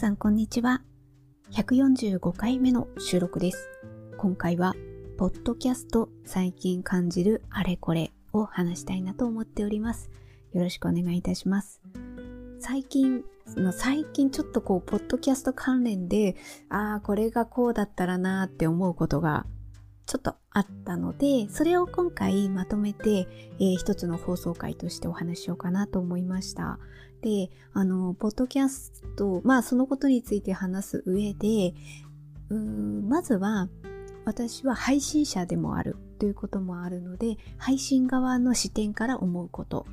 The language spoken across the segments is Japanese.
さんこんにちは。145回目の収録です。今回は、ポッドキャスト最近感じるあれこれを話したいなと思っております。よろしくお願いいたします。最近、最近ちょっとこう、ポッドキャスト関連で、ああ、これがこうだったらなーって思うことがちょっとあったので、それを今回まとめて、えー、一つの放送回としてお話ししようかなと思いました。で、あの、ポッドキャスト、まあそのことについて話す上で、うーんまずは、私は配信者でもあるということもあるので、配信側の視点から思うこと。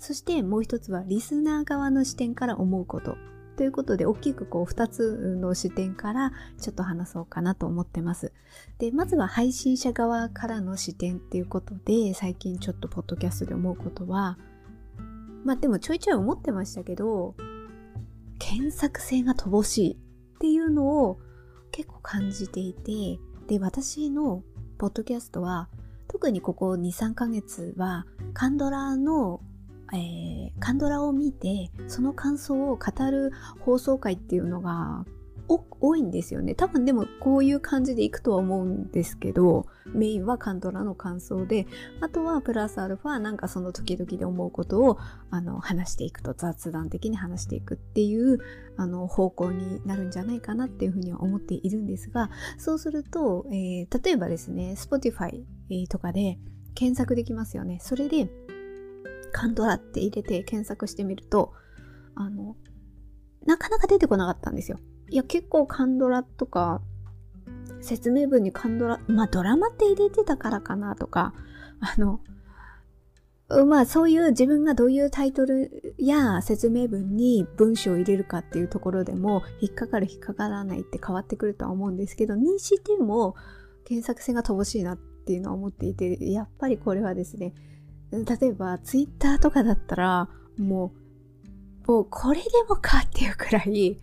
そしてもう一つはリスナー側の視点から思うことということで、大きくこう2つの視点からちょっと話そうかなと思ってます。で、まずは配信者側からの視点っていうことで、最近ちょっとポッドキャストで思うことは、まあでもちょいちょい思ってましたけど、検索性が乏しいっていうのを結構感じていて、で、私のポッドキャストは、特にここ2、3ヶ月は、カンドラのえー、カンドラを見てその感想を語る放送回っていうのが多いんですよね。多分でもこういう感じでいくとは思うんですけど、メインはカンドラの感想で、あとはプラスアルファなんかその時々で思うことをあの話していくと雑談的に話していくっていうあの方向になるんじゃないかなっていうふうには思っているんですが、そうすると、えー、例えばですね、Spotify とかで検索できますよね。それでカンドラって入れて検索してみると、あの、なかなか出てこなかったんですよ。いや、結構カンドラとか、説明文にカンドラ、まあドラマって入れてたからかなとか、あの、まあそういう自分がどういうタイトルや説明文に文章を入れるかっていうところでも引っかかる引っかからないって変わってくるとは思うんですけど、にしても検索性が乏しいなっていうのは思っていて、やっぱりこれはですね、例えばツイッターとかだったらもうもうこれでもかっていうくらい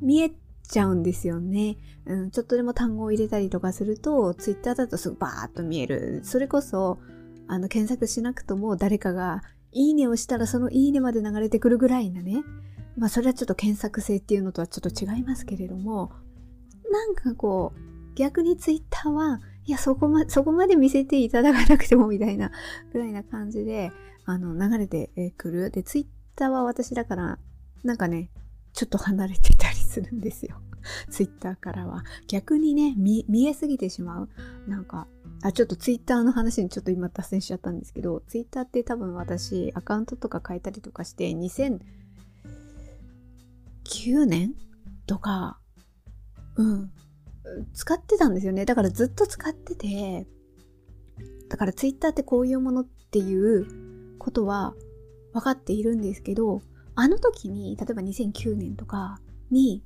見えちゃうんですよね、うん。ちょっとでも単語を入れたりとかするとツイッターだとすぐバーッと見える。それこそあの検索しなくとも誰かがいいねをしたらそのいいねまで流れてくるぐらいなね。まあそれはちょっと検索性っていうのとはちょっと違いますけれどもなんかこう逆にツイッターはいや、そこま、そこまで見せていただかなくてもみたいな、ぐらいな感じで、あの、流れてくる。で、ツイッターは私だから、なんかね、ちょっと離れてたりするんですよ。ツイッターからは。逆にね、見、見えすぎてしまう。なんか、あ、ちょっとツイッターの話にちょっと今脱線しちゃったんですけど、ツイッターって多分私、アカウントとか変えたりとかして、2009年とか、うん、使ってたんですよね。だからずっと使ってて、だからツイッターってこういうものっていうことは分かっているんですけど、あの時に、例えば2009年とかに、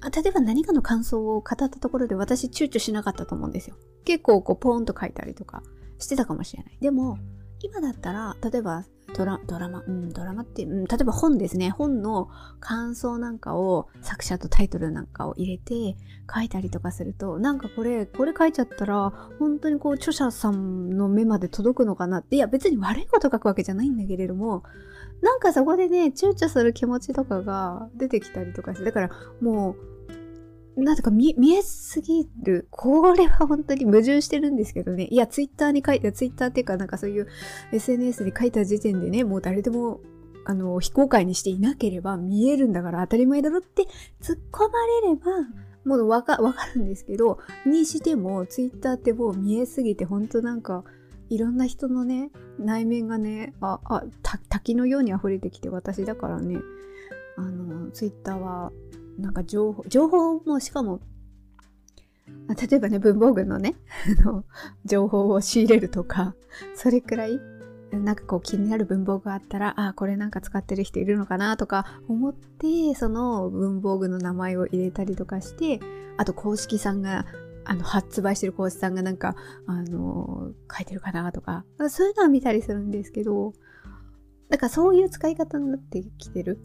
例えば何かの感想を語ったところで私躊躇しなかったと思うんですよ。結構こうポーンと書いたりとかしてたかもしれない。でも、今だったら、例えばドラドラマ、うん、ドラマって、うん、例えば本ですね。本の感想なんかを、作者とタイトルなんかを入れて書いたりとかすると、なんかこれ、これ書いちゃったら、本当にこう、著者さんの目まで届くのかなって、いや別に悪いこと書くわけじゃないんだけれども、なんかそこでね、躊躇する気持ちとかが出てきたりとかして、だからもう、なんとか見えすぎる。これは本当に矛盾してるんですけどね。いや、ツイッターに書いた、ツイッターっていうかなんかそういう SNS に書いた時点でね、もう誰でも、あの、非公開にしていなければ見えるんだから当たり前だろって突っ込まれれば、もうわか、わかるんですけど、にしても、ツイッターってもう見えすぎて、本当なんか、いろんな人のね、内面がね、あ、あ、滝のように溢れてきて、私だからね、あの、ツイッターはなんか情報、情報もしかも、例えばね、文房具のね、情報を仕入れるとか、それくらい、なんかこう気になる文房具があったら、あ、これなんか使ってる人いるのかなとか思って、その文房具の名前を入れたりとかして、あと公式さんが、あの、発売してる公式さんがなんか、あの、書いてるかなとか、そういうのは見たりするんですけど、だかそういう使い方になってきてる。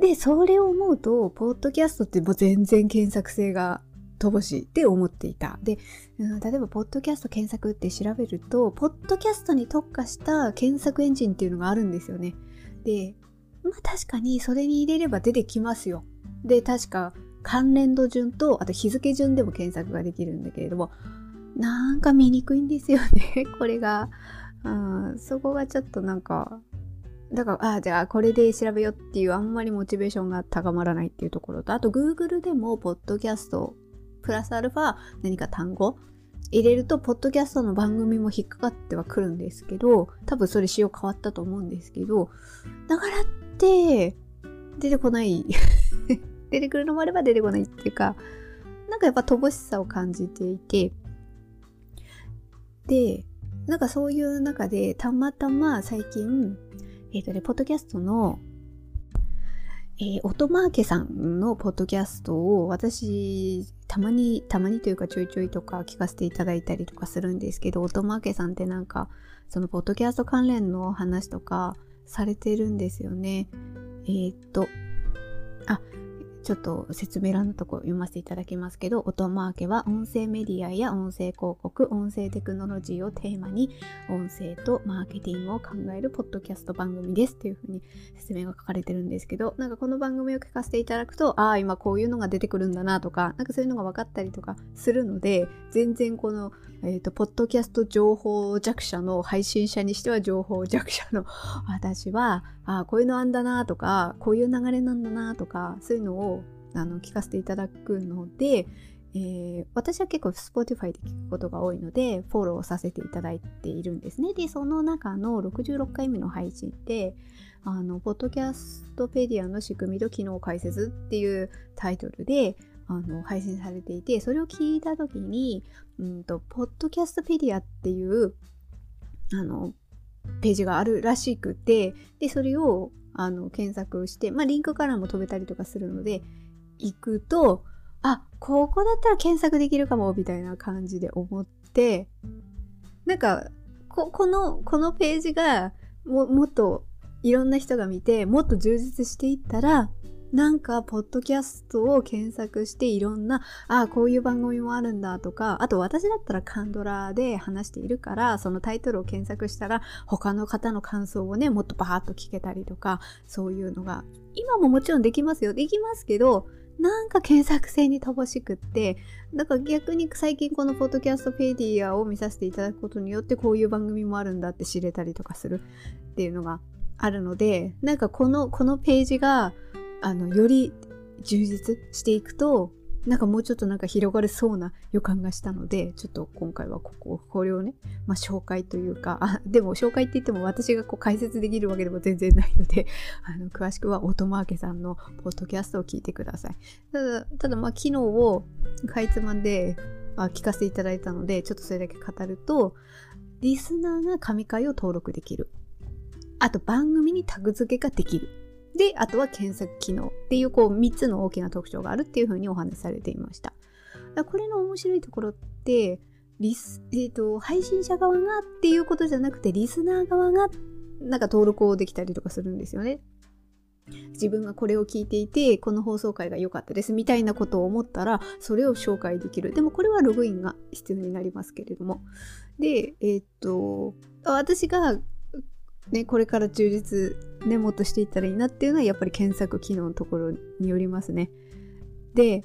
で、それを思うと、ポッドキャストってもう全然検索性が乏しいって思っていた。で、うん、例えば、ポッドキャスト検索って調べると、ポッドキャストに特化した検索エンジンっていうのがあるんですよね。で、まあ確かにそれに入れれば出てきますよ。で、確か関連度順と、あと日付順でも検索ができるんだけれども、なんか見にくいんですよね、これが。うん、そこがちょっとなんか、だから、あ、じゃあこれで調べようっていうあんまりモチベーションが高まらないっていうところと、あと Google でも、ポッドキャスト、プラスアルファ何か単語入れると、ポッドキャストの番組も引っかかってはくるんですけど、多分それ仕様変わったと思うんですけど、だからって、出てこない出てくるのもあれば出てこないっていうか、なんかやっぱ乏しさを感じていて、で、なんかそういう中でたまたま最近、えっ、ー、とね、ポッドキャストの、えー、音マーケさんのポッドキャストを私、たまに、たまにというかちょいちょいとか聞かせていただいたりとかするんですけど、音マーケさんってなんか、そのポッドキャスト関連の話とかされてるんですよね。えー、っと、あ、ちょっと説明欄のとこ読ませていただきますけど、音マーケは音声メディアや音声広告、音声テクノロジーをテーマに音声とマーケティングを考えるポッドキャスト番組ですっていうふうに説明が書かれてるんですけど、なんかこの番組を聞かせていただくと、ああ、今こういうのが出てくるんだなとか、なんかそういうのが分かったりとかするので、全然この、えっ、ー、と、ポッドキャスト情報弱者の配信者にしては情報弱者の私は、あ、こういうのあんだなとか、こういう流れなんだなとか、そういうのをあの聞かせていただくので、えー、私は結構 Spotify で聞くことが多いのでフォローさせていただいているんですね。で、その中の66回目の配信で、あの、ポッドキャストペディアの仕組みと機能解説っていうタイトルで、あの、配信されていて、それを聞いたときに、うんと、ポッドキャストペディアっていう、あの、ページがあるらしくて、で、それを、あの、検索して、まあ、リンクからも飛べたりとかするので、行くと、あ、ここだったら検索できるかも、みたいな感じで思って、なんか、ここの、このページがも、もっといろんな人が見て、もっと充実していったら、なんか、ポッドキャストを検索していろんな、ああ、こういう番組もあるんだとか、あと私だったらカンドラで話しているから、そのタイトルを検索したら、他の方の感想をね、もっとバーッと聞けたりとか、そういうのが、今ももちろんできますよ。できますけど、なんか検索性に乏しくって、だから逆に最近このポッドキャストペディアを見させていただくことによってこういう番組もあるんだって知れたりとかするっていうのがあるので、なんかこの、このページが、あの、より充実していくと、なんかもうちょっとなんか広がれそうな予感がしたので、ちょっと今回はここ、これをね、まあ紹介というか、あ、でも紹介って言っても私がこう解説できるわけでも全然ないので、あの、詳しくはオトマーケさんのポッドキャストを聞いてください。ただ、ただまあ機能をかいつまんで、あ、聞かせていただいたので、ちょっとそれだけ語ると、リスナーが神回を登録できる。あと番組にタグ付けができる。で、あとは検索機能っていうこう3つの大きな特徴があるっていうふうにお話しされていました。これの面白いところって、リス、えっ、ー、と、配信者側がっていうことじゃなくて、リスナー側がなんか登録をできたりとかするんですよね。自分がこれを聞いていて、この放送回が良かったですみたいなことを思ったら、それを紹介できる。でもこれはログインが必要になりますけれども。で、えっ、と、私がね、これから充実、ね、もっとしていったらいいなっていうのはやっぱり検索機能のところによりますね。で、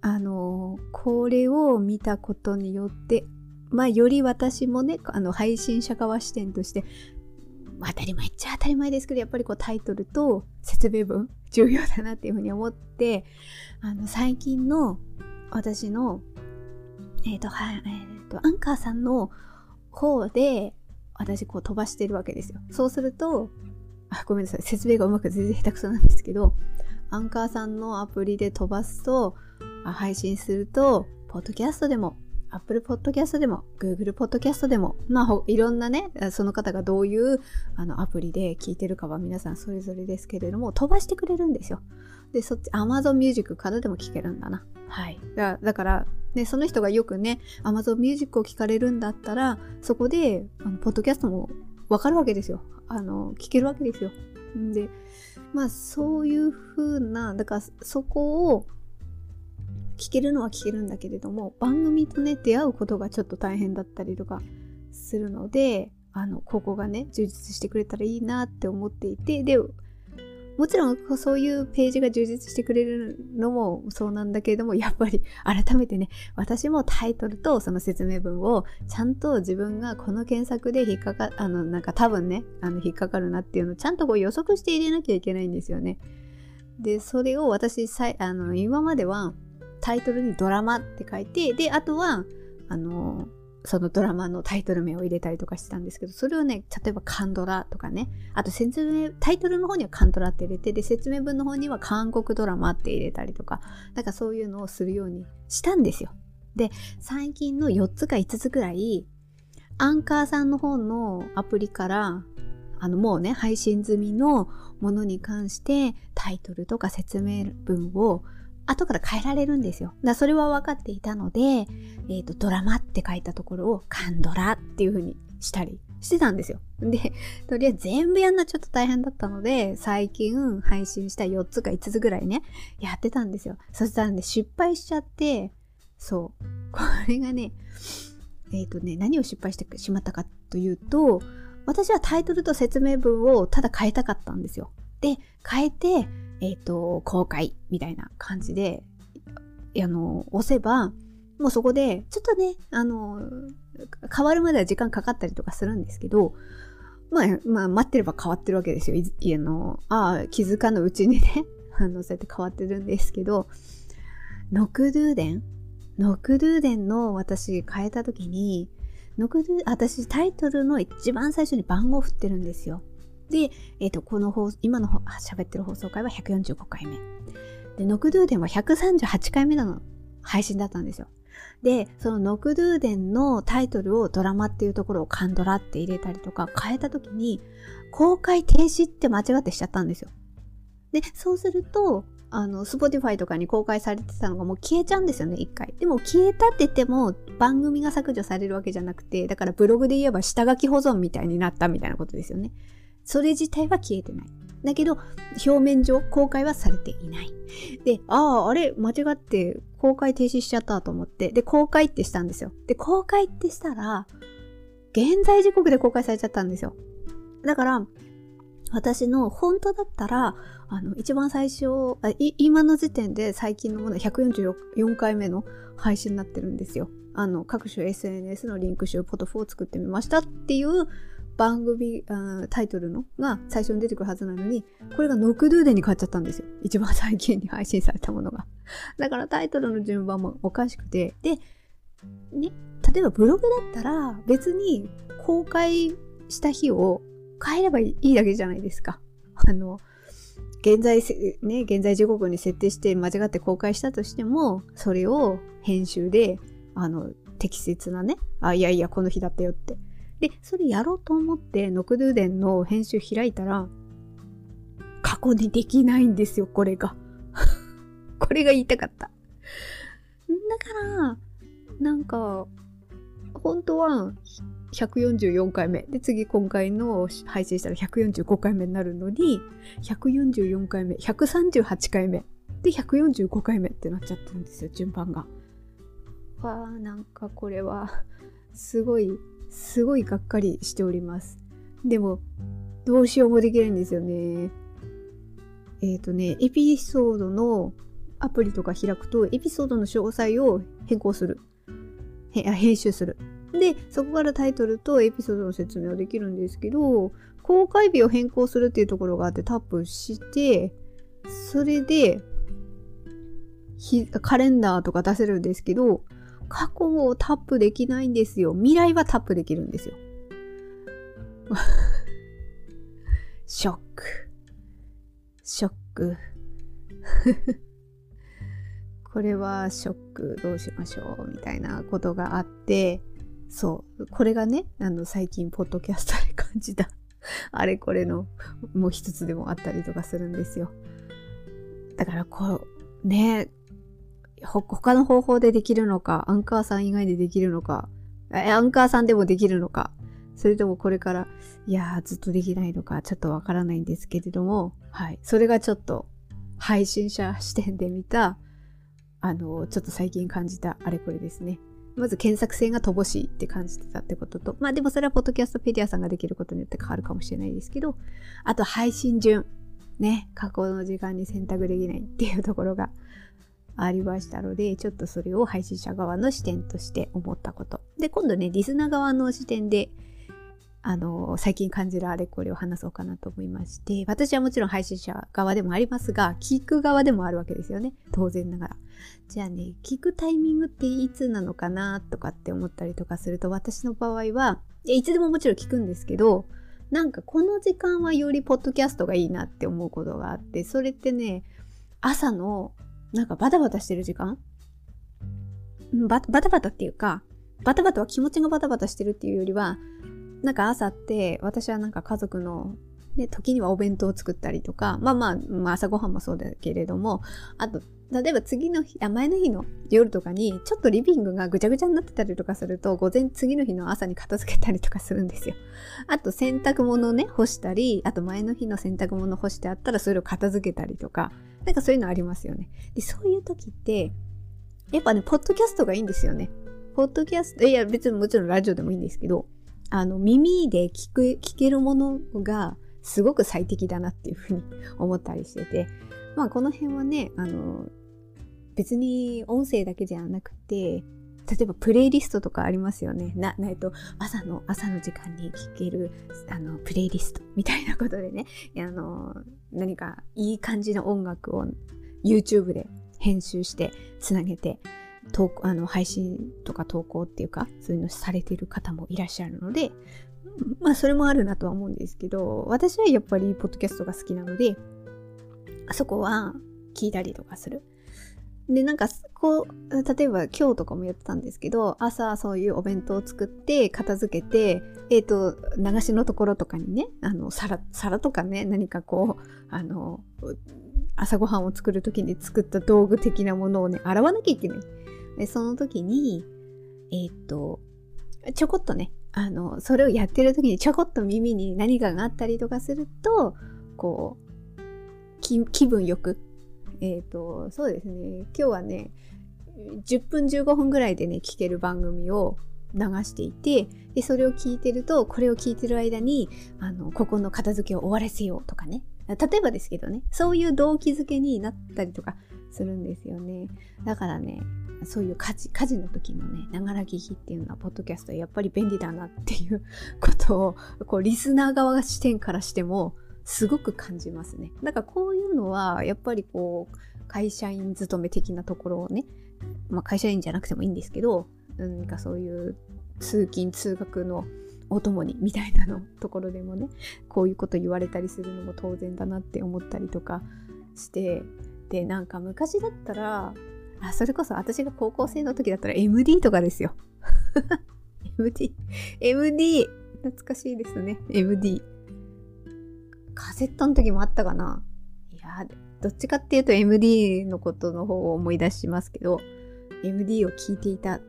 あのこれを見たことによって、まあ、より私もね、あの、配信者側視点として、当たり前っちゃ当たり前ですけど、やっぱりこうタイトルと説明文、重要だなっていうふうに思って、あの、最近の私の、えっ、ー、と、はい、えっ、ー、と、アンカーさんの方で、私こう飛ばしてるわけですよ。そうすると、あ、ごめんなさい。説明がうまく全然下手くそなんですけど、アンカーさんのアプリで飛ばすと、配信すると、ポッドキャストでも、Apple Podcast でも、Google Podcast でも、まあ、いろんなね、その方がどういうあのアプリで聞いてるかは皆さんそれぞれですけれども、飛ばしてくれるんですよ。で、そっち、Amazon Music からでも聞けるんだな。はい。だだから、ね、その人がよくね、Amazon Music を聞かれるんだったら、そこで、あのポッドキャストもわかるわけですよ。あの、聞けるわけですよ。んで、まあ、そういう風な、だから、そこを、聞けるのは聞けるんだけれども、番組とね、出会うことがちょっと大変だったりとかするので、あの、ここがね、充実してくれたらいいなって思っていて、で、もちろんそういうページが充実してくれるのもそうなんだけれども、やっぱり改めてね、私もタイトルとその説明文をちゃんと自分がこの検索で引っかか、あの、なんか多分ね、あの、引っかかるなっていうのをちゃんとこう予測して入れなきゃいけないんですよね。で、それを私、さあの、今まではタイトルにドラマって書いて、で、あとは、あの、そのドラマのタイトル名を入れたりとかしてたんですけど、それをね、例えばカンドラとかね、あと説明、タイトルの方にはカンドラって入れて、で、説明文の方には韓国ドラマって入れたりとか、なんかそういうのをするようにしたんですよ。で、最近の4つか5つくらい、アンカーさんの方のアプリから、あのもうね、配信済みのものに関してタイトルとか説明文を後から変えられるんですよ。だそれは分かっていたので、えっ、ー、と、ドラマって書いたところをカンドラっていう風にしたりしてたんですよ。で、とりあえず全部やんなちょっと大変だったので、最近配信した4つか5つぐらいね、やってたんですよ。そしたらね、失敗しちゃって、そう。これがね、えっ、ー、とね、何を失敗してしまったかというと、私はタイトルと説明文をただ変えたかったんですよ。で、変えて、えっ、ー、と、公開みたいな感じで、あの、押せば、もうそこで、ちょっとね、あの、変わるまでは時間かかったりとかするんですけど、まあ、まあ、待ってれば変わってるわけですよ。いあの、ああ、気づかぬうちにね、あの、そうやって変わってるんですけど、ノクドゥーデンノクドゥーデンの私変えた時に、ノクドゥ私タイトルの一番最初に番号振ってるんですよ。で、えっ、ー、と、この放今の喋ってる放送回は145回目。で、ノクドゥーデンは138回目の配信だったんですよ。で、そのノクドゥーデンのタイトルをドラマっていうところを韓ドラって入れたりとか変えた時に、公開停止って間違ってしちゃったんですよ。で、そうすると、あの、スポティファイとかに公開されてたのがもう消えちゃうんですよね、一回。でも消えたって言っても番組が削除されるわけじゃなくて、だからブログで言えば下書き保存みたいになったみたいなことですよね。それ自体は消えてない。だけど、表面上公開はされていない。で、ああ、あれ、間違って公開停止しちゃったと思って、で、公開ってしたんですよ。で、公開ってしたら、現在時刻で公開されちゃったんですよ。だから、私の本当だったら、あの、一番最初、あ今の時点で最近のもの144回目の配信になってるんですよ。あの、各種 SNS のリンク集ポトフを作ってみましたっていう番組あタイトルのが最初に出てくるはずなのに、これがノクドゥーデに変わっちゃったんですよ。一番最近に配信されたものが。だからタイトルの順番もおかしくて、で、ね、例えばブログだったら別に公開した日を変えればいいだけじゃないですか。あの、現在、ね、現在時刻に設定して間違って公開したとしても、それを編集で、あの、適切なね、あ、いやいや、この日だったよってで、それやろうと思って、ノクドゥーデンの編集開いたら、過去にできないんですよ、これが。これが言いたかった。だから、なんか、本当は144回目。で、次今回の配信したら145回目になるのに、144回目、138回目。で、145回目ってなっちゃってるんですよ、順番が。わあ、なんかこれは、すごいすごいがっかりしております。でも、どうしようもできないんですよね。えっ、ー、とね、エピソードのアプリとか開くと、エピソードの詳細を変更する。編集する。で、そこからタイトルとエピソードの説明はできるんですけど、公開日を変更するっていうところがあってタップして、それで、カレンダーとか出せるんですけど、過去をタップできないんですよ。未来はタップできるんですよ。ショック。ショック。これはショックどうしましょうみたいなことがあって、そう。これがね、あの、最近、ポッドキャストで感じた あれこれの、もう一つでもあったりとかするんですよ。だから、こう、ね、他の方法でできるのか、アンカーさん以外でできるのか、アンカーさんでもできるのか、それともこれから、いやー、ずっとできないのか、ちょっとわからないんですけれども、はい。それがちょっと、配信者視点で見た、あの、ちょっと最近感じたあれこれですね。まず検索性が乏しいって感じてたってことと、まあでもそれはポッドキャストペディアさんができることによって変わるかもしれないですけど、あと配信順。ね、過去の時間に選択できないっていうところがありましたので、ちょっとそれを配信者側の視点として思ったこと。で、今度ね、リスナー側の視点で、あの、最近感じるあれこれを話そうかなと思いまして、私はもちろん配信者側でもありますが、聞く側でもあるわけですよね。当然ながら。じゃあね、聞くタイミングっていつなのかなとかって思ったりとかすると、私の場合は、いつでももちろん聞くんですけど、なんかこの時間はよりポッドキャストがいいなって思うことがあって、それってね、朝のなんかバタバタしてる時間？ババタバタっていうか、バタバタは気持ちがバタバタしてるっていうよりは、なんか朝って私はなんか家族ので、時にはお弁当を作ったりとか、まあまあ、まあ、朝ごはんもそうだけれども、あと、例えば次の日、あ、前の日の夜とかに、ちょっとリビングがぐちゃぐちゃになってたりとかすると、午前、次の日の朝に片付けたりとかするんですよ。あと、洗濯物ね、干したり、あと前の日の洗濯物干してあったら、それを片付けたりとか、なんかそういうのありますよね。で、そういう時って、やっぱね、ポッドキャストがいいんですよね。ポッドキャスト、いや、別にもちろんラジオでもいいんですけど、あの、耳で聞く、聞けるものが、すごく最適だなっていうふうに思ったりしてて、まあこの辺はね、あの、別に音声だけじゃなくて、例えばプレイリストとかありますよね。な、ないと朝の、朝の時間に聴ける、あの、プレイリストみたいなことでね、あの、何かいい感じの音楽を YouTube で編集してつなげて、投あの配信とか投稿っていうか、そういうのされてる方もいらっしゃるので、まあそれもあるなとは思うんですけど、私はやっぱりポッドキャストが好きなので、そこは聞いたりとかする。で、なんか、こう、例えば今日とかもやってたんですけど、朝そういうお弁当を作って、片付けて、えっ、ー、と、流しのところとかにね、あの、皿、皿とかね、何かこう、あの、朝ごはんを作るときに作った道具的なものをね、洗わなきゃいけない。で、その時に、えっ、ー、と、ちょこっとね、あの、それをやってる時にちょこっと耳に何かがあったりとかすると、こう、気分よく、えっ、ー、と、そうですね、今日はね、10分15分ぐらいでね、聞ける番組を流していて、で、それを聞いてると、これを聞いてる間に、あの、ここの片付けを終わらせようとかね。例えばですけどね、そういう動機づけになったりとかするんですよね。だからね、そういう家事、家事の時のね、ながら聞きっていうのは、ポッドキャストやっぱり便利だなっていうことを、こう、リスナー側視点からしても、すごく感じますね。だからこういうのは、やっぱりこう、会社員勤め的なところをね、まあ会社員じゃなくてもいいんですけど、何かそういう通勤通学のお供にみたいなのところでもね、こういうこと言われたりするのも当然だなって思ったりとかして、で、なんか昔だったら、あ、それこそ私が高校生の時だったら MD とかですよ。MD。MD。懐かしいですね。MD。カセットの時もあったかないや、どっちかっていうと MD のことの方を思い出しますけど、MD を聞いていた。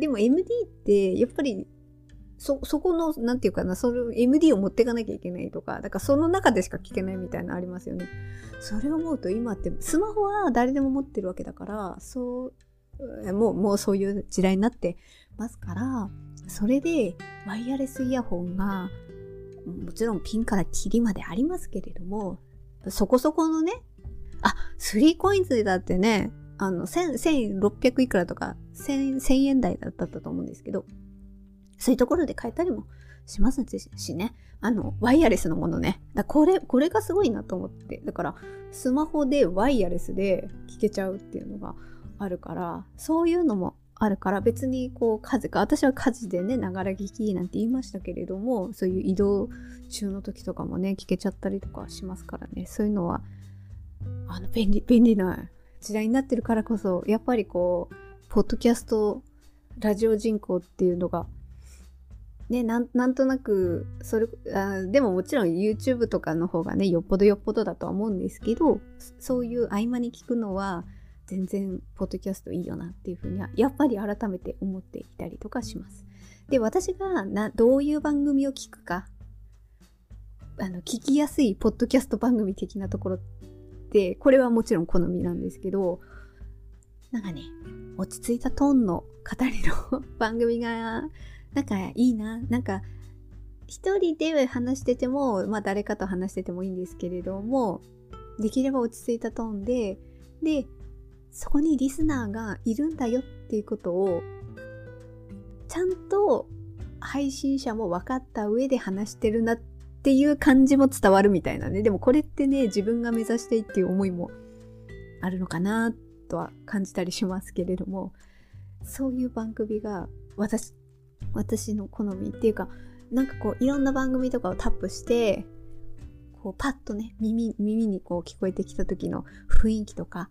でも MD ってやっぱりそ、そこの、なんていうかな、それ MD を持っていかなきゃいけないとか、だからその中でしか聞けないみたいなのありますよね。それを思うと今って、スマホは誰でも持ってるわけだから、そう、もう、もうそういう時代になってますから、それでワイヤレスイヤホンが、もちろんピンからキリまでありますけれども、そこそこのね、あ、3コインズだってね、あの、1600いくらとか、1000円台だったと思うんですけど、そういうところで買えたりもしますしね。あの、ワイヤレスのものね。だこれ、これがすごいなと思って。だから、スマホでワイヤレスで聞けちゃうっていうのがあるから、そういうのもあるから、別にこう、家事か、私は家事でね、ながら聞きなんて言いましたけれども、そういう移動中の時とかもね、聞けちゃったりとかしますからね。そういうのは、あの、便利、便利な時代になってるからこそ、やっぱりこう、ポッドキャスト、ラジオ人口っていうのがね、なんとなく、それあ、でももちろん YouTube とかの方がね、よっぽどよっぽどだとは思うんですけど、そういう合間に聞くのは、全然、ポッドキャストいいよなっていうふうには、やっぱり改めて思っていたりとかします。で、私がな、どういう番組を聞くか、あの、聞きやすいポッドキャスト番組的なところって、これはもちろん好みなんですけど、なんかね、落ち着いたトーンの語りの 番組がなんかいいな。なんか、一人で話してても、まあ誰かと話しててもいいんですけれども、できれば落ち着いたトーンで、で、そこにリスナーがいるんだよっていうことを、ちゃんと配信者も分かった上で話してるなっていう感じも伝わるみたいなね。でもこれってね、自分が目指していっていう思いもあるのかなとは感じたりしますけれども、そういう番組が私、私の好みっていうか、なんかこういろんな番組とかをタップして、こうパッとね、耳、耳にこう聞こえてきた時の雰囲気とか、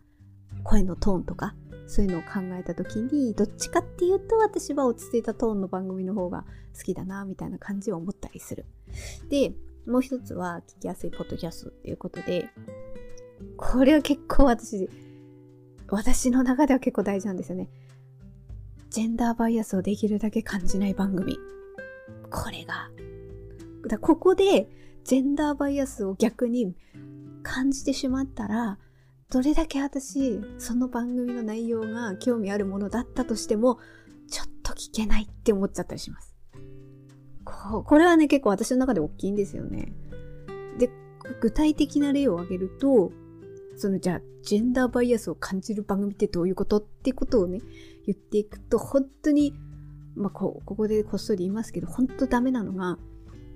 声のトーンとか、そういうのを考えた時に、どっちかっていうと私は落ち着いたトーンの番組の方が好きだな、みたいな感じを思ったりする。で、もう一つは聞きやすいポッドキャストっていうことで、これは結構私、私の中では結構大事なんですよね。ジェンダーバイアスをできるだけ感じない番組。これが。だここでジェンダーバイアスを逆に感じてしまったら、どれだけ私、その番組の内容が興味あるものだったとしても、ちょっと聞けないって思っちゃったりします。ここれはね、結構私の中で大きいんですよね。で、具体的な例を挙げると、そのじゃあ、ジェンダーバイアスを感じる番組ってどういうことってことをね、言っていくと、本当に、まあ、こここでこっそり言いますけど、本当ダメなのが、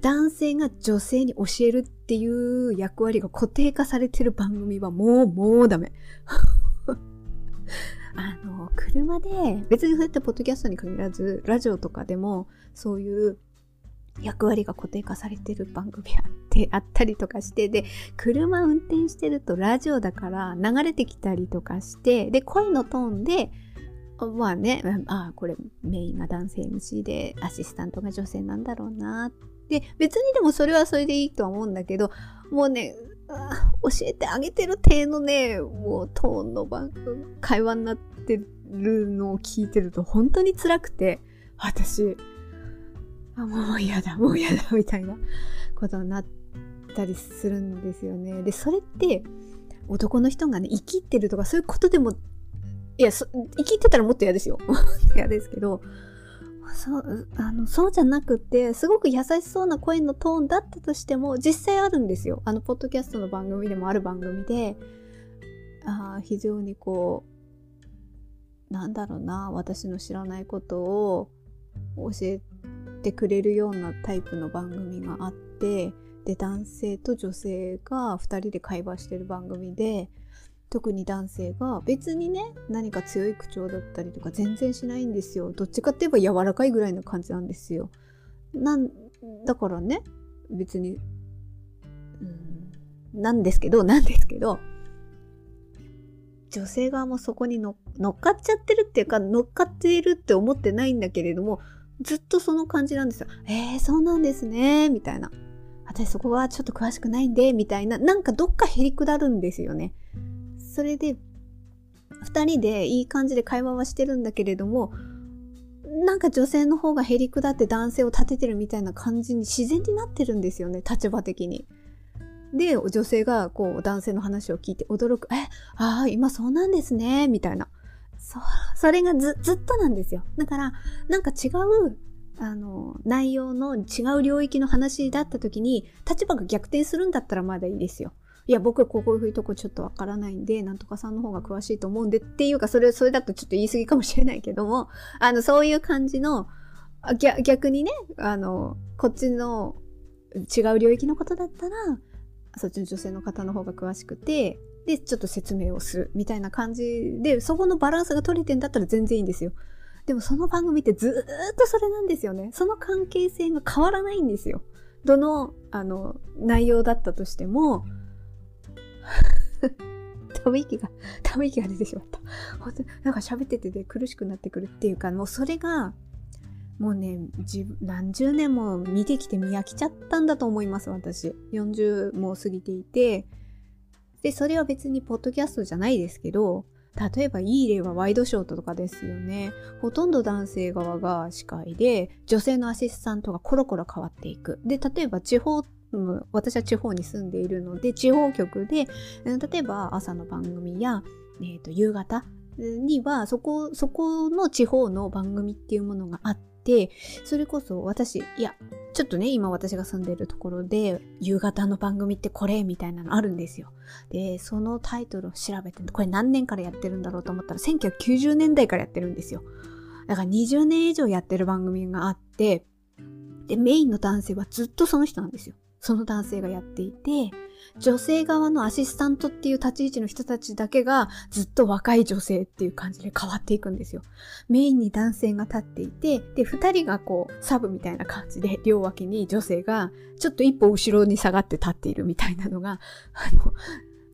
男性が女性に教えるっていう役割が固定化されてる番組はもう、もうダメ。あの、車で、別にそうやってポッドキャストに限らず、ラジオとかでも、そういう役割が固定化されてる番組あって、あったりとかして、で、車運転してるとラジオだから流れてきたりとかして、で、声のトーンで、まあね、ああ、これメインが男性 MC でアシスタントが女性なんだろうなっ。で、別にでもそれはそれでいいとは思うんだけど、もうね、教えてあげてる体のね、もうトーンの番会話になってるのを聞いてると本当に辛くて、私、あ、もう嫌だ、もう嫌だ、みたいなことになったりするんですよね。で、それって、男の人がね、生きってるとかそういうことでも、いや、生きてたらもっと嫌ですよ。嫌ですけど、そうあのそうじゃなくてすごく優しそうな声のトーンだったとしても実際あるんですよ。あのポッドキャストの番組でもある番組で。あ非常にこうなんだろうな私の知らないことを教えてくれるようなタイプの番組があってで男性と女性が2人で会話してる番組で特に男性が別にね何か強い口調だったりとか全然しないんですよどっちかって言えば柔らかいぐらいの感じなんですよなんだからね別にうんなんですけどなんですけど女性側もそこに乗っかっちゃってるっていうか乗っかっているって思ってないんだけれどもずっとその感じなんですよ。えー、そうなんですね、みたいな。私そこはちょっと詳しくないんで、みたいな、なんかどっかへりくだるんですよね。それで、二人でいい感じで会話はしてるんだけれども、なんか女性の方がへりくだって男性を立ててるみたいな感じに自然になってるんですよね、立場的に。で、女性がこう男性の話を聞いて驚く。え、ああ、今そうなんですね、みたいな。そう、それがず、ずっとなんですよ。だから、なんか違う、あの、内容の違う領域の話だった時に、立場が逆転するんだったらまだいいですよ。いや、僕こういうとこちょっとわからないんで、なんとかさんの方が詳しいと思うんでっていうか、それ、それだとちょっと言い過ぎかもしれないけども、あの、そういう感じの、逆逆にね、あの、こっちの違う領域のことだったら、そっちの女性の方の方が詳しくて、で、ちょっと説明をするみたいな感じで、そこのバランスが取れてんだったら全然いいんですよ。でもその番組ってずーっとそれなんですよね。その関係性が変わらないんですよ。どの、あの、内容だったとしても、ため息が、ため息が出てしまった。本当なんか喋っててで苦しくなってくるっていうか、もうそれが、もうね、何十年も見てきて見飽きちゃったんだと思います、私。40も過ぎていて。で、それは別にポッドキャストじゃないですけど、例えばいい例はワイドショーとかですよね。ほとんど男性側が司会で、女性のアシスタントがコロコロ変わっていく。で、例えば地方私は地方に住んでいるので、地方局で、例えば朝の番組や、えーと、夕方には、そこ、そこの地方の番組っていうものがあって、それこそ私、いや、ちょっとね、今私が住んでるところで、夕方の番組ってこれみたいなのあるんですよ。で、そのタイトルを調べて、これ何年からやってるんだろうと思ったら、1990年代からやってるんですよ。だから20年以上やってる番組があって、で、メインの男性はずっとその人なんですよ。その男性がやっていて、女性側のアシスタントっていう立ち位置の人たちだけがずっと若い女性っていう感じで変わっていくんですよ。メインに男性が立っていて、で、二人がこう、サブみたいな感じで、両脇に女性がちょっと一歩後ろに下がって立っているみたいなのが、あの、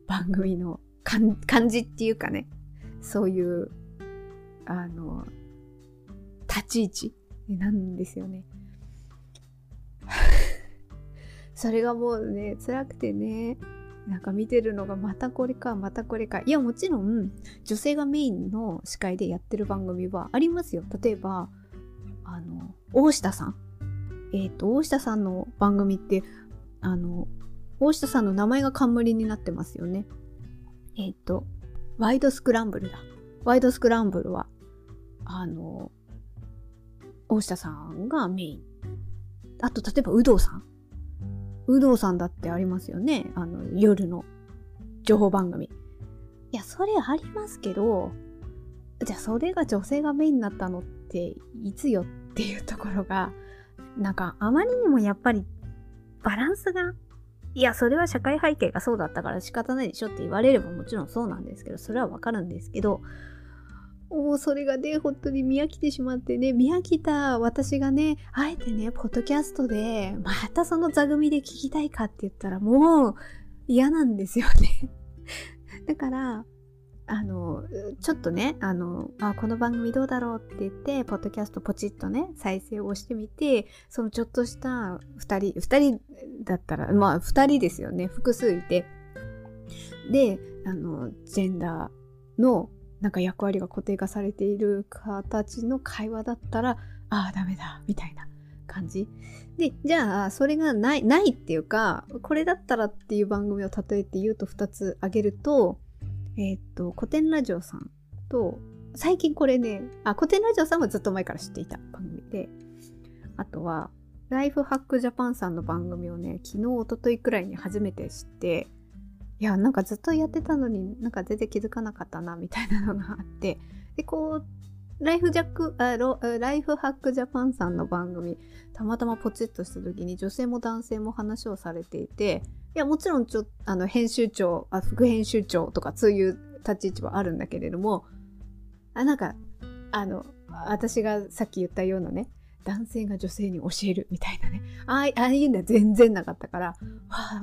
番組の感じっていうかね、そういう、あの、立ち位置なんですよね。それがもうね、辛くてね、なんか見てるのがまたこれか、またこれか。いや、もちろん、女性がメインの司会でやってる番組はありますよ。例えば、あの、大下さん。えっ、ー、と、大下さんの番組って、あの、大下さんの名前が冠になってますよね。えっ、ー、と、ワイドスクランブルだ。ワイドスクランブルは、あの、大下さんがメイン。あと、例えば、有働さん。有働さんだってありますよね。あの、夜の情報番組。いや、それありますけど、じゃあそれが女性がメインになったのっていつよっていうところが、なんかあまりにもやっぱりバランスが、いや、それは社会背景がそうだったから仕方ないでしょって言われればもちろんそうなんですけど、それはわかるんですけど、もうそれがね、本当に見飽きてしまってね、見飽きた私がね、あえてね、ポッドキャストで、またその座組で聞きたいかって言ったらもう嫌なんですよね だから、あの、ちょっとね、あの、あ、この番組どうだろうって言って、ポッドキャストポチッとね、再生をしてみて、そのちょっとした二人、二人だったら、まあ二人ですよね、複数いて。で、あの、ジェンダーのなんか役割が固定化されている形の会話だったら、ああ、ダメだ、みたいな感じ。で、じゃあ、それがない、ないっていうか、これだったらっていう番組を例えて言うと2つ挙げると、えっ、と、古典ラジオさんと、最近これね、あ、古典ラジオさんはずっと前から知っていた番組で、あとは、ライフハックジャパンさんの番組をね、昨日、おとといくらいに初めて知って、いやなんかずっとやってたのになんか全然気づかなかったなみたいなのがあって。でこうライフジャックあロライフハックジャパンさんの番組たまたまポチッとした時に女性も男性も話をされていていやもちろんちょあの編集長あ副編集長とかそういう立ち位置はあるんだけれどもあなんかあの私がさっき言ったようなね男性が女性に教えるみたいなね。ああいうのは全然なかったから、わ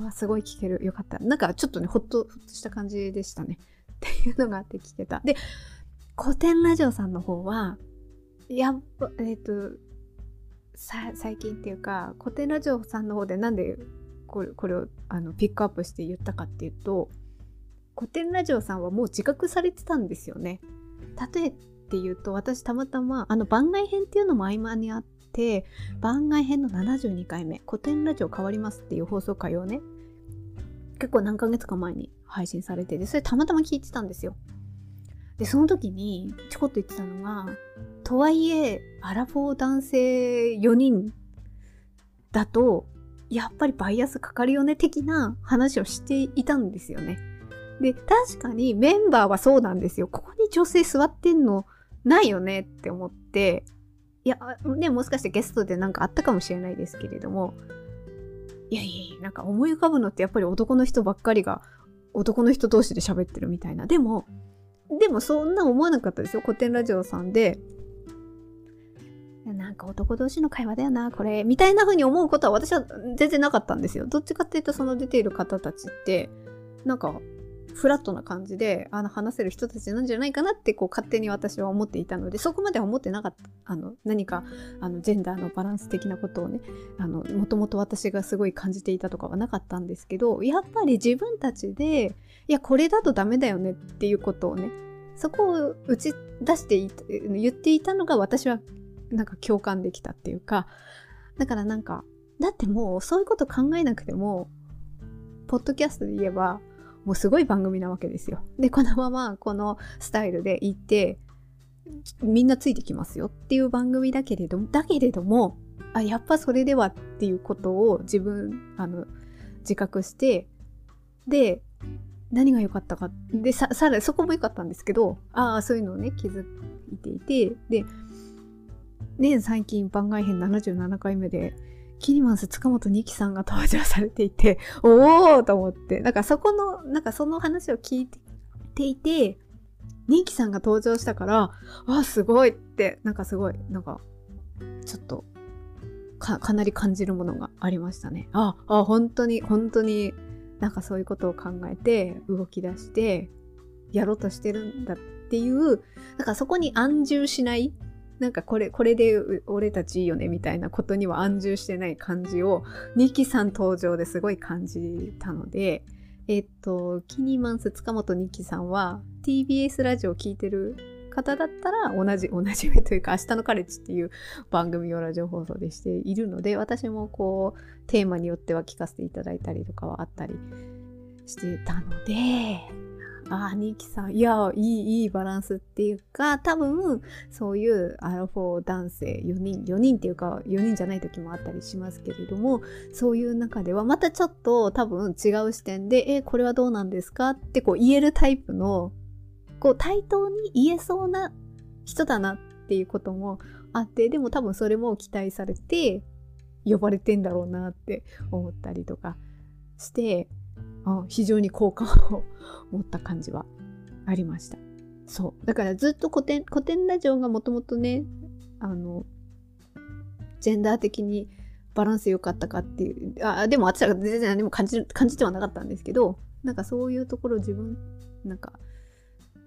あ、すごい聞ける。よかった。なんかちょっとね、ほっと、ほっとした感じでしたね。っていうのがあって聞けた。で、古典ラジオさんの方は、やっぱ、えっ、ー、と、最近っていうか、古典ラジオさんの方でなんでこれこれをあのピックアップして言ったかっていうと、古典ラジオさんはもう自覚されてたんですよね。例えて言うと、私たまたま、あの番外編っていうのも合間にあって、番外編の72回目、古典ラジオ変わりますっていう放送回をね、結構何ヶ月か前に配信されてて、それたまたま聞いてたんですよ。で、その時にちょこっと言ってたのが、とはいえ、アラフォー男性4人だと、やっぱりバイアスかかるよね的な話をしていたんですよね。で、確かにメンバーはそうなんですよ。ここに女性座ってんのないよねって思って、いや、ね、もしかしてゲストでなんかあったかもしれないですけれども、いやいやいや、なんか思い浮かぶのってやっぱり男の人ばっかりが男の人同士で喋ってるみたいな。でも、でもそんな思わなかったですよ。古典ラジオさんで、なんか男同士の会話だよな、これ、みたいな風に思うことは私は全然なかったんですよ。どっちかっていうとその出ている方たちって、なんかフラットな感じであの話せる人たちなんじゃないかなってこう勝手に私は思っていたのでそこまでは思ってなかった。あの何かあのジェンダーのバランス的なことをねもともと私がすごい感じていたとかはなかったんですけどやっぱり自分たちでいやこれだとダメだよねっていうことをねそこを打ち出して言っていたのが私はなんか共感できたっていうかだからなんかだってもうそういうこと考えなくてもポッドキャストで言えばもうすごい番組なわけですよ。で、このままこのスタイルで行って、みんなついてきますよっていう番組だけれども、だけれども、あやっぱそれではっていうことを自分あの自覚してで何が良かったかでささらにそこも良かったんですけどああそういうのをね気づいていてでね最近番外編77回目でキニマンス塚本二木さんが登場されていておおと思って。なんかそこのなんかその話を聞いていて二木さんが登場したからわあすごいって。なんかすごいなんかちょっとかかなり感じるものがありましたね。ああ本当に本当になんかそういうことを考えて動き出してやろうとしてるんだっていうなんかそこに安住しないなんかこれこれで俺たちいいよねみたいなことには安住してない感じをニキさん登場ですごい感じたのでえっとキニマンス塚本ニキさんは TBS ラジオを聴いてる方だったら同じ同じ目というか「明日のカレッジ」っていう番組をラジオ放送でしているので私もこうテーマによっては聞かせていただいたりとかはあったりしてたのでああ、ニキさん、いや、いい、いいバランスっていうか、多分、そういうアラフォー男性4人、4人っていうか、4人じゃない時もあったりしますけれども、そういう中では、またちょっと多分違う視点で、え、これはどうなんですかってこう言えるタイプのこう対等に言えそうな人だなっていうこともあってでも多分それも期待されて呼ばれてんだろうなって思ったりとかして非常に好感を持った感じはありました。そう。だからずっと古典古典ラジオがもともとねあのジェンダー的にバランス良かったかっていうあでも私は全然何も感じ感じてはなかったんですけどなんかそういうところ自分なんか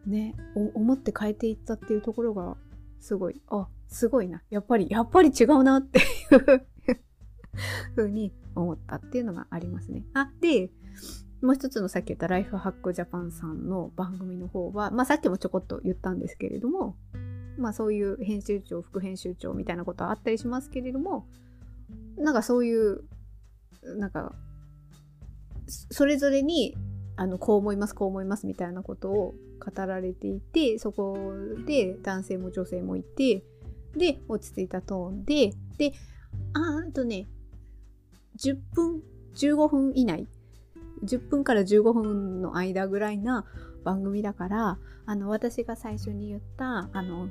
ね思って変えていったっていうところがすごいあすごいな。やっぱりやっぱり違うなっていう ふうに思ったっていうのがありますね。あでもう一つのさっき言ったライフハックジャパンさんの番組の方は、まあ、さっきもちょこっと言ったんですけれども、まあ、そういう編集長副編集長みたいなことはあったりしますけれどもなんかそういうなんかそれぞれにあのこう思いますこう思いますみたいなことを語られていてそこで男性も女性もいてで落ち着いたトーンででああとね10分15分以内10分から15分の間ぐらいな番組だからあの私が最初に言ったあの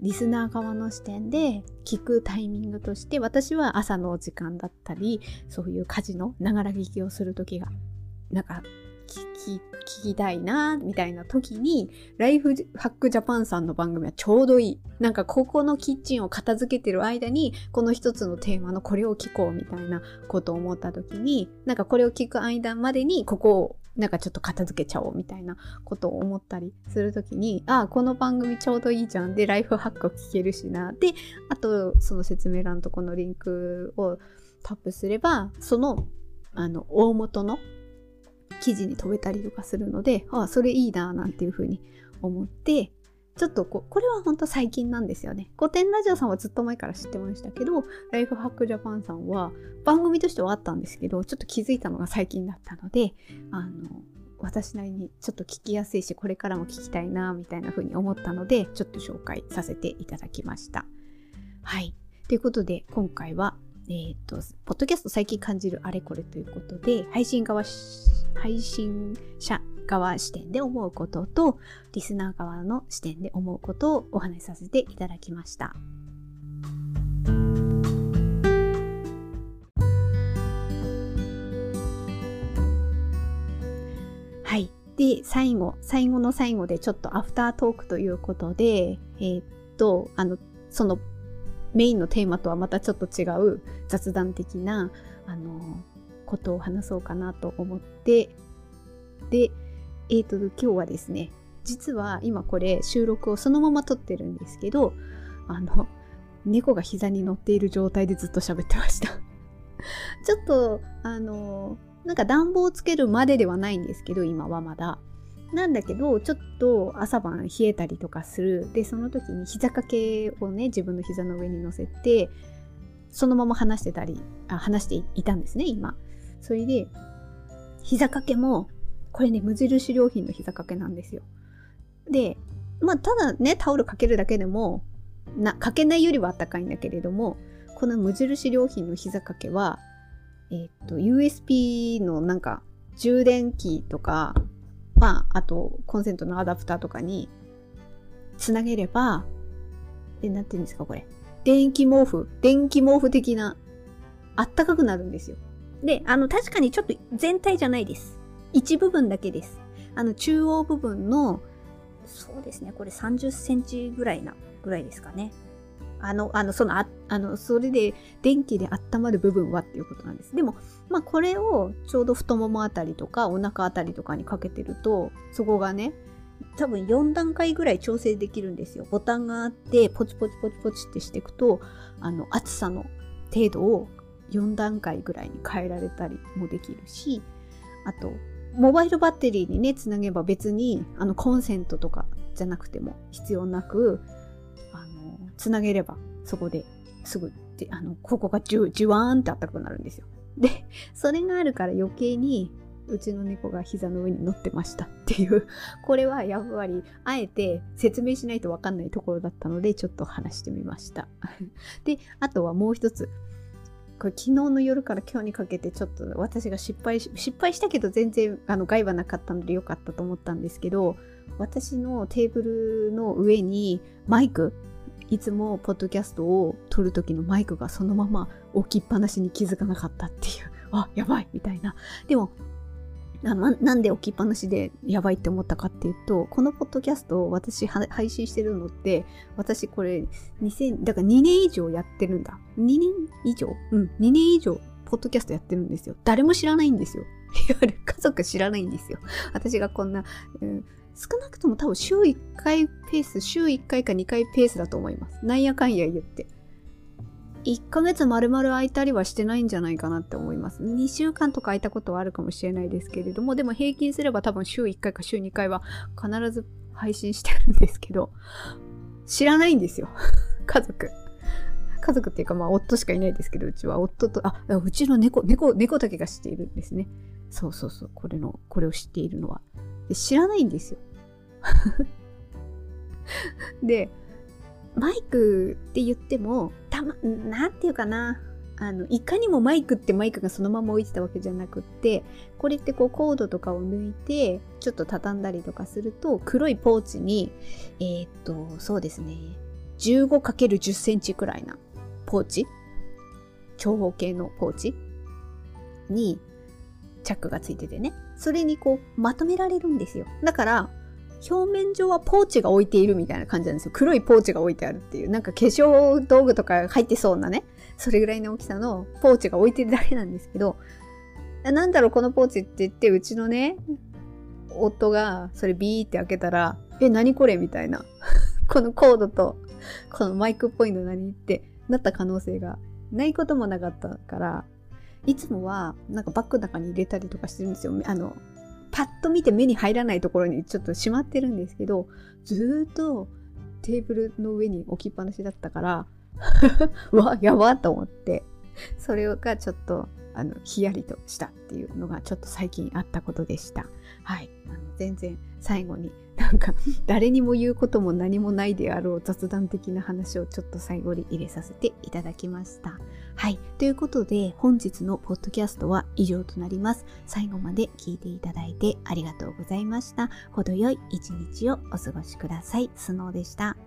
リスナー側の視点で聞くタイミングとして私は朝の時間だったりそういう家事のながら聞きをする時がなんか聞き聞きたいなみたいな時にライフハックジャパンさんの番組はちょうどいい。なんかここのキッチンを片付けてる間にこの一つのテーマのこれを聞こうみたいなことを思った時になんかこれを聞く間までにここをなんかちょっと片付けちゃおうみたいなことを思ったりする時にああこの番組ちょうどいいじゃんでライフハックを聞けるしなであとその説明欄のとこのリンクをタップすればそのあの大元の記事に飛べたりとかするので、ああ、それいいな、なんていうふうに思って、ちょっとここれは本当最近なんですよね。古典ラジオさんはずっと前から知ってましたけど、ライフハックジャパンさんは番組としてはあったんですけど、ちょっと気づいたのが最近だったので、あの、私なりにちょっと聞きやすいし、これからも聞きたいな、みたいな風に思ったので、ちょっと紹介させていただきました。はい。ということで、今回はえっ、ー、と、ポッドキャスト最近感じるあれこれということで、配信側、配信者側視点で思うことと、リスナー側の視点で思うことをお話しさせていただきました。はい。で、最後、最後の最後でちょっとアフタートークということで、えー、っと、あの、そのメインのテーマとはまたちょっと違う雑談的なあのことを話そうかなと思って。でえっ、ー、と今日はですね実は今これ収録をそのまま撮ってるんですけどあの猫が膝に乗っている状態でずっと喋ってました。ちょっとあのなんか暖房つけるまでではないんですけど今はまだ。なんだけどちょっと朝晩冷えたりとかする。でその時に膝掛けをね自分の膝の上に乗せてそのまま話してたりあ話していたんですね今。それで膝掛けもこれね無印良品の膝掛けなんですよ。でまあただねタオルかけるだけでもなかけないよりはあったかいんだけれどもこの無印良品の膝掛けは、えっと、USB のなんか充電器とか、まあ、あとコンセントのアダプターとかにつなげれば、え、なんて言うんですか、これ。電気毛布、電気毛布的な、あったかくなるんですよ。で、あの、確かにちょっと全体じゃないです。一部分だけです。あの、中央部分の、そうですね、これ30センチぐらいな、ぐらいですかね。あの、あの、その、ああの、それで電気で温まる部分はっていうことなんです。でも、まあ、これをちょうど太ももあたりとか、お腹あたりとかにかけてると、そこがね、多分4段階ぐらい調整できるんですよ。ボタンがあって、ポチポチポチポチってしていくと、あの、厚さの程度を4段階ぐらいに変えられたりもできるし、あと、モバイルバッテリーにね、つなげば別に、あの、コンセントとかじゃなくても必要なく、つなげれば、そこですぐ、であの、ここがジュ、ジュワーンってあったかくなるんですよ。で、それがあるから余計に、うちの猫が膝の上に乗ってましたっていう、これはやっぱり、あえて説明しないとわかんないところだったので、ちょっと話してみました。で、あとはもう一つ。これ昨日の夜から今日にかけてちょっと私が失敗し、失敗したけど全然あの害はなかったので良かったと思ったんですけど、私のテーブルの上にマイク、いつもポッドキャストを撮る時のマイクがそのまま置きっぱなしに気づかなかったっていう、あ、やばいみたいな。でも、ななんで置きっぱなしでやばいって思ったかっていうと、このポッドキャストを私配信してるのって、私これ2000、だから2年以上やってるんだ。2年以上？うん、2年以上ポッドキャストやってるんですよ。誰も知らないんですよ。いわゆる家族知らないんですよ。私がこんな、うん、少なくとも多分週1回ペース、週1回か2回ペースだと思います。なんやかんや言って。1ヶ月丸々空いたりはしてないんじゃないかなって思います。2週間とか空いたことはあるかもしれないですけれども、でも平均すれば多分週1回か週2回は必ず配信してるんですけど、知らないんですよ。家族。家族っていうかまあ夫しかいないですけど、うちは夫と、あ、うちの猫、猫、猫だけが知っているんですね。そうそうそう、これの、これを知っているのは。で知らないんですよ。で、マイクって言っても、たま、なんていうかな。あの、いかにもマイクってマイクがそのまま置いてたわけじゃなくって、これってこうコードとかを抜いて、ちょっと畳んだりとかすると、黒いポーチに、えー、っと、そうですね、15×10 センチくらいなポーチ？長方形のポーチ？にチャックがついててね。それにこうまとめられるんですよ。だから、表面上はポーチが置いているみたいな感じなんですよ。黒いポーチが置いてあるっていう。なんか化粧道具とか入ってそうなね。それぐらいの大きさのポーチが置いてるだけなんですけど、なんだろうこのポーチって言って、うちのね、夫がそれビーって開けたら、え、何これみたいな。このコードと、このマイクっぽいの何ってなった可能性がないこともなかったから、いつもはなんかバッグの中に入れたりとかしてるんですよ。あの、パッと見て目に入らないところにちょっとしまってるんですけど、ずっとテーブルの上に置きっぱなしだったから、わ、やばと思って、それがちょっと、あの、ヒヤリとしたっていうのがちょっと最近あったことでした。はい。あの全然最後になんか 誰にも言うことも何もないであろう雑談的な話をちょっと最後に入れさせていただきました。はい。ということで本日のポッドキャストは以上となります。最後まで聞いていただいてありがとうございました。程よい一日をお過ごしください。スノーでした。